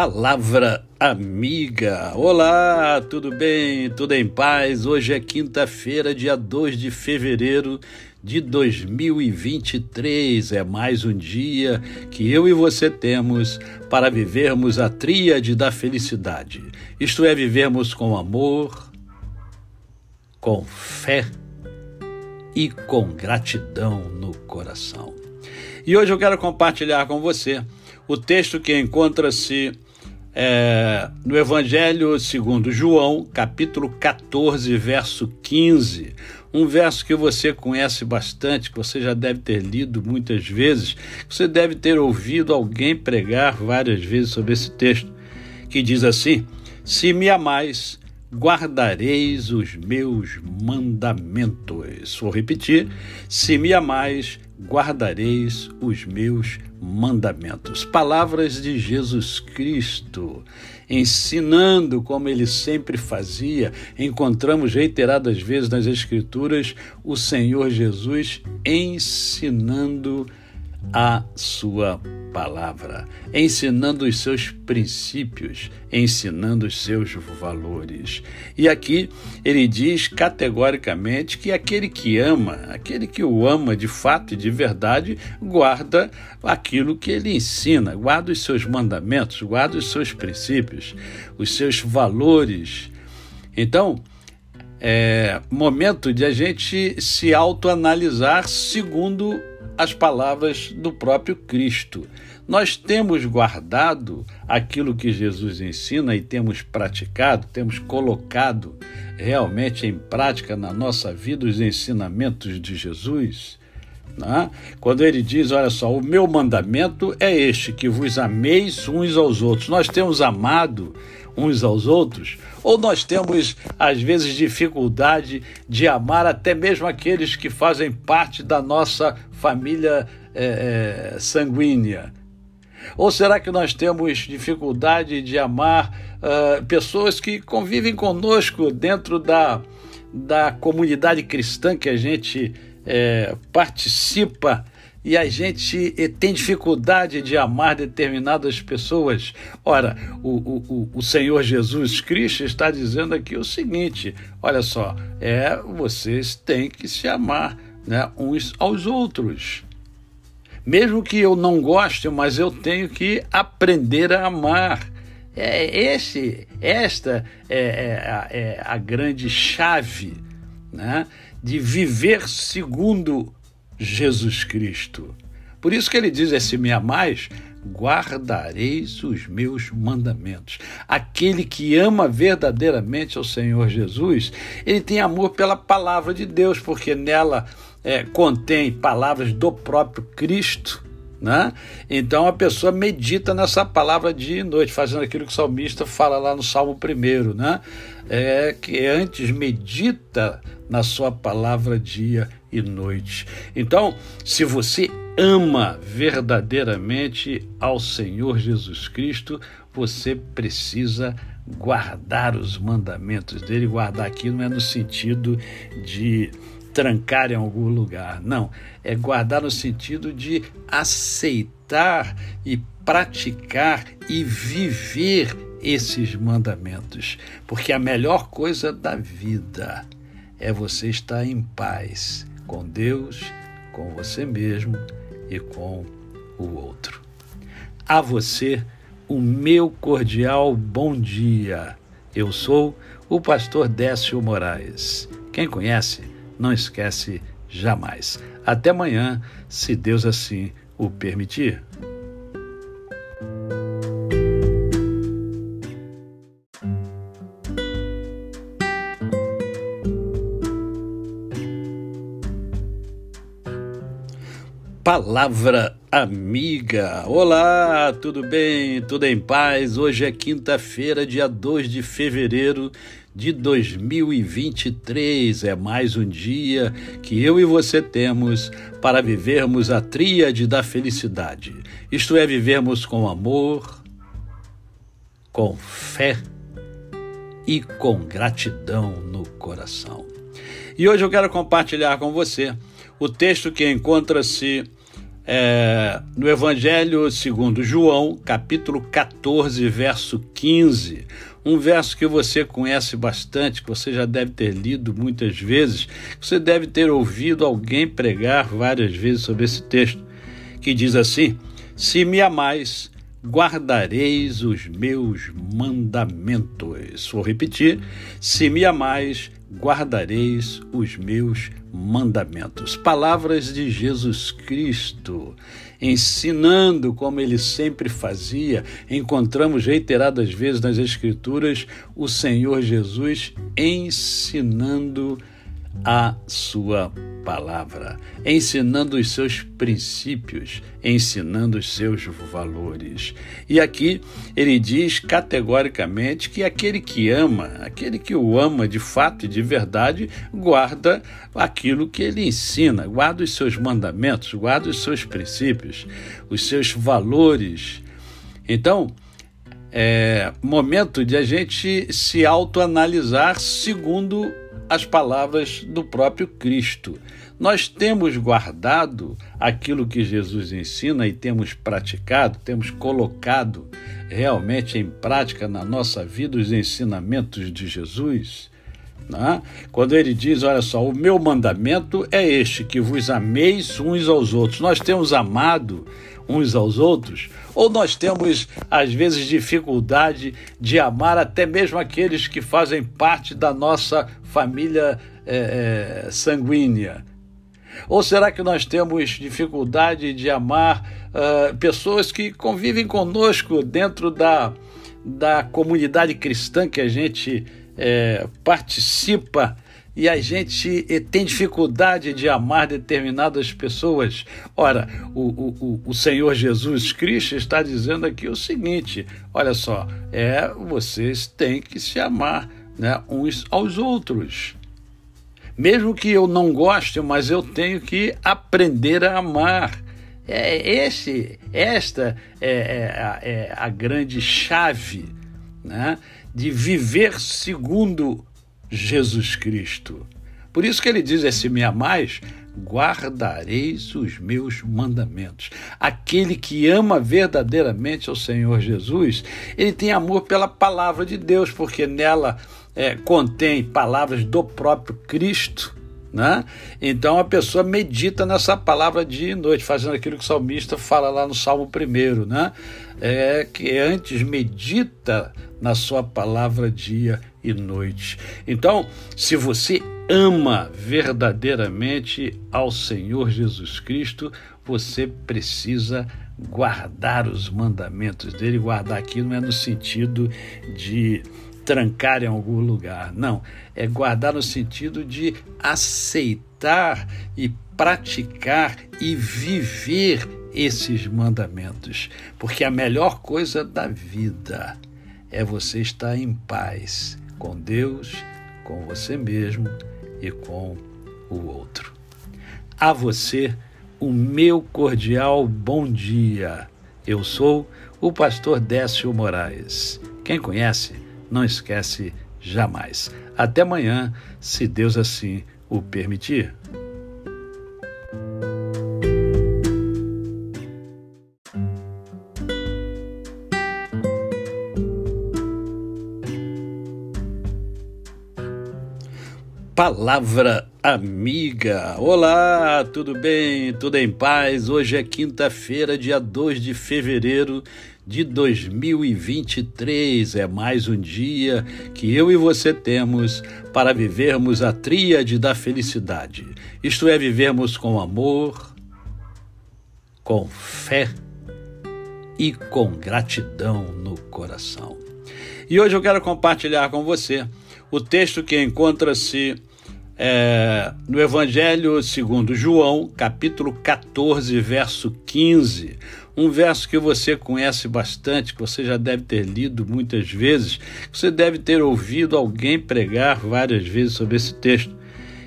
Palavra amiga. Olá, tudo bem? Tudo em paz? Hoje é quinta-feira, dia 2 de fevereiro de 2023. É mais um dia que eu e você temos para vivermos a tríade da felicidade. Isto é, vivermos com amor, com fé e com gratidão no coração. E hoje eu quero compartilhar com você o texto que encontra-se é, no Evangelho segundo João, capítulo 14, verso 15. Um verso que você conhece bastante, que você já deve ter lido muitas vezes, que você deve ter ouvido alguém pregar várias vezes sobre esse texto, que diz assim: Se me amais, guardareis os meus mandamentos. Vou repetir: se me amais, guardareis os meus mandamentos. Palavras de Jesus Cristo, ensinando como ele sempre fazia. Encontramos reiteradas vezes nas Escrituras o Senhor Jesus ensinando a sua palavra, ensinando os seus princípios, ensinando os seus valores. E aqui ele diz categoricamente que aquele que ama, aquele que o ama de fato e de verdade, guarda aquilo que ele ensina, guarda os seus mandamentos, guarda os seus princípios, os seus valores. Então, é momento de a gente se autoanalisar segundo as palavras do próprio Cristo. Nós temos guardado aquilo que Jesus ensina e temos praticado, temos colocado realmente em prática na nossa vida os ensinamentos de Jesus. Né? Quando ele diz: Olha só, o meu mandamento é este, que vos ameis uns aos outros. Nós temos amado uns aos outros, ou nós temos, às vezes, dificuldade de amar até mesmo aqueles que fazem parte da nossa família é, é, sanguínea? Ou será que nós temos dificuldade de amar uh, pessoas que convivem conosco dentro da, da comunidade cristã que a gente é, participa e a gente tem dificuldade de amar determinadas pessoas. Ora, o, o, o Senhor Jesus Cristo está dizendo aqui o seguinte: olha só, é vocês têm que se amar né, uns aos outros. Mesmo que eu não goste, mas eu tenho que aprender a amar. É esse, esta é, é, é a grande chave né, de viver segundo Jesus Cristo. Por isso que ele diz: é, se me amais, guardareis os meus mandamentos. Aquele que ama verdadeiramente ao Senhor Jesus, ele tem amor pela palavra de Deus, porque nela é, contém palavras do próprio Cristo. Né? Então a pessoa medita nessa palavra dia e noite, fazendo aquilo que o salmista fala lá no Salmo 1, né? É que antes medita na sua palavra dia e noite. Então, se você ama verdadeiramente ao Senhor Jesus Cristo, você precisa guardar os mandamentos dele. Guardar aqui não é no sentido de trancar em algum lugar, não. É guardar no sentido de aceitar e praticar e viver esses mandamentos, porque a melhor coisa da vida é você estar em paz com Deus, com você mesmo e com o outro. A você, o meu cordial bom dia. Eu sou o pastor Décio Moraes. Quem conhece, não esquece jamais. Até amanhã, se Deus assim o permitir. Palavra Amiga. Olá, tudo bem? Tudo em paz? Hoje é quinta-feira, dia 2 de fevereiro de 2023. É mais um dia que eu e você temos para vivermos a tríade da felicidade. Isto é, vivermos com amor, com fé e com gratidão no coração. E hoje eu quero compartilhar com você o texto que encontra-se é, no Evangelho segundo João, capítulo 14, verso 15. Um verso que você conhece bastante, que você já deve ter lido muitas vezes, que você deve ter ouvido alguém pregar várias vezes sobre esse texto, que diz assim: Se me amais, guardareis os meus mandamentos. Vou repetir: se me amais, guardareis os meus mandamentos. Palavras de Jesus Cristo, ensinando como ele sempre fazia. Encontramos reiteradas vezes nas Escrituras o Senhor Jesus ensinando a sua palavra, ensinando os seus princípios, ensinando os seus valores. E aqui ele diz categoricamente que aquele que ama, aquele que o ama de fato e de verdade, guarda aquilo que ele ensina, guarda os seus mandamentos, guarda os seus princípios, os seus valores. Então, é momento de a gente se autoanalisar segundo as palavras do próprio Cristo. Nós temos guardado aquilo que Jesus ensina e temos praticado, temos colocado realmente em prática na nossa vida os ensinamentos de Jesus. Né? Quando ele diz: Olha só, o meu mandamento é este, que vos ameis uns aos outros. Nós temos amado uns aos outros, ou nós temos, às vezes, dificuldade de amar até mesmo aqueles que fazem parte da nossa família é, é, sanguínea? Ou será que nós temos dificuldade de amar uh, pessoas que convivem conosco dentro da, da comunidade cristã que a gente é, participa e a gente eh, tem dificuldade de amar determinadas pessoas. Ora, o, o, o Senhor Jesus Cristo está dizendo aqui o seguinte: olha só, é vocês têm que se amar né, uns aos outros. Mesmo que eu não goste, mas eu tenho que aprender a amar. É esse, esta é, é, é a grande chave né, de viver segundo Jesus Cristo. Por isso que ele diz: é, se me amais, guardareis os meus mandamentos. Aquele que ama verdadeiramente ao Senhor Jesus, ele tem amor pela palavra de Deus, porque nela é, contém palavras do próprio Cristo. Né? Então a pessoa medita nessa palavra dia e noite, fazendo aquilo que o salmista fala lá no Salmo 1, né? É que antes medita na sua palavra dia e noite. Então, se você ama verdadeiramente ao Senhor Jesus Cristo, você precisa guardar os mandamentos dele. Guardar aqui não é no sentido de trancar em algum lugar, não. É guardar no sentido de aceitar e praticar e viver esses mandamentos, porque a melhor coisa da vida é você estar em paz com Deus, com você mesmo e com o outro. A você, o meu cordial bom dia. Eu sou o pastor Décio Moraes. Quem conhece, não esquece jamais. Até amanhã, se Deus assim o permitir. Palavra Amiga. Olá, tudo bem? Tudo em paz? Hoje é quinta-feira, dia 2 de fevereiro de 2023. É mais um dia que eu e você temos para vivermos a tríade da felicidade. Isto é, vivermos com amor, com fé e com gratidão no coração. E hoje eu quero compartilhar com você o texto que encontra-se é, no Evangelho segundo João, capítulo 14, verso 15, um verso que você conhece bastante, que você já deve ter lido muitas vezes, que você deve ter ouvido alguém pregar várias vezes sobre esse texto,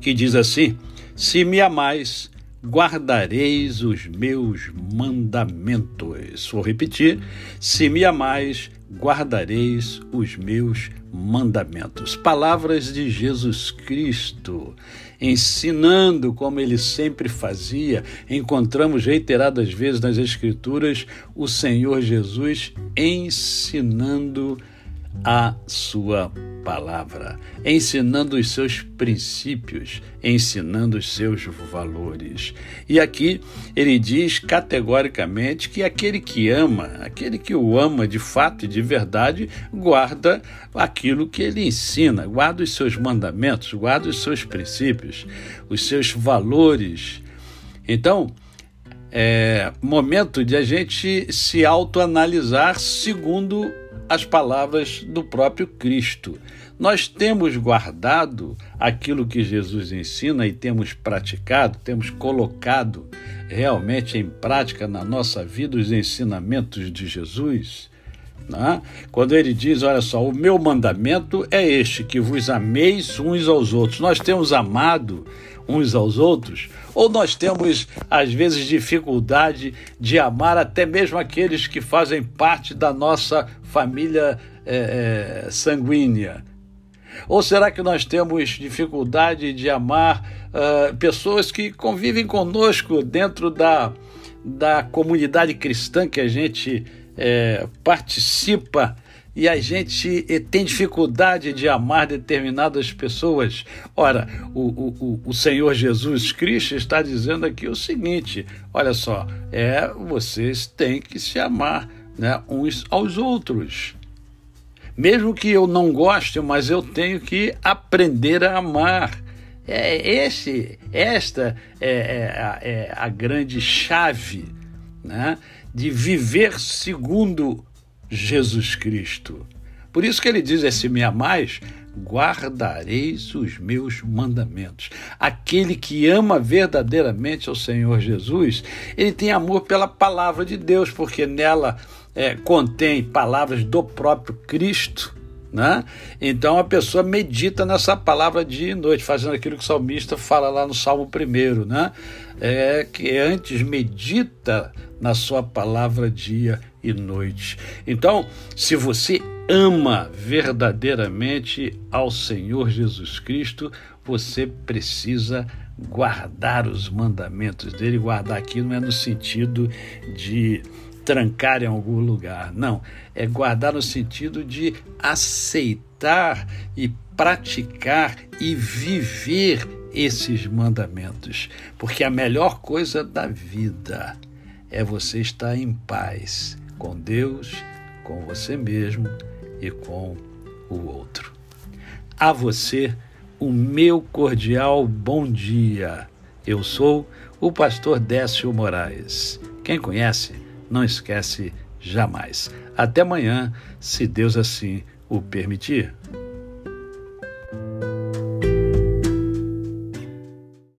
que diz assim: Se me amais, guardareis os meus mandamentos. Vou repetir: se me amais, guardareis os meus mandamentos. Palavras de Jesus Cristo, ensinando como ele sempre fazia. Encontramos reiteradas vezes nas Escrituras o Senhor Jesus ensinando a sua palavra, ensinando os seus princípios, ensinando os seus valores. E aqui ele diz categoricamente que aquele que ama, aquele que o ama de fato e de verdade, guarda aquilo que ele ensina, guarda os seus mandamentos, guarda os seus princípios, os seus valores. Então, é momento de a gente se autoanalisar segundo as palavras do próprio Cristo. Nós temos guardado aquilo que Jesus ensina e temos praticado, temos colocado realmente em prática na nossa vida os ensinamentos de Jesus. Né? Quando ele diz: Olha só, o meu mandamento é este, que vos ameis uns aos outros. Nós temos amado uns aos outros, ou nós temos, às vezes, dificuldade de amar até mesmo aqueles que fazem parte da nossa família é, é, sanguínea? Ou será que nós temos dificuldade de amar uh, pessoas que convivem conosco dentro da, da comunidade cristã que a gente é, participa e a gente eh, tem dificuldade de amar determinadas pessoas. Ora, o, o, o Senhor Jesus Cristo está dizendo aqui o seguinte: olha só, é vocês têm que se amar né, uns aos outros. Mesmo que eu não goste, mas eu tenho que aprender a amar. É esse, esta é, é, é a grande chave né, de viver segundo Jesus Cristo. Por isso que ele diz: é, se me amais, guardareis os meus mandamentos. Aquele que ama verdadeiramente ao Senhor Jesus, ele tem amor pela palavra de Deus, porque nela é, contém palavras do próprio Cristo. Né? Então a pessoa medita nessa palavra dia e noite, fazendo aquilo que o salmista fala lá no Salmo 1, né? É, que antes medita na sua palavra dia e noite. Então, se você ama verdadeiramente ao Senhor Jesus Cristo, você precisa guardar os mandamentos dele. Guardar aqui não é no sentido de trancar em algum lugar, não. É guardar no sentido de aceitar e praticar e viver esses mandamentos, porque a melhor coisa da vida é você estar em paz com Deus, com você mesmo e com o outro. A você, o meu cordial bom dia. Eu sou o pastor Décio Moraes. Quem conhece, não esquece jamais. Até amanhã, se Deus assim o permitir.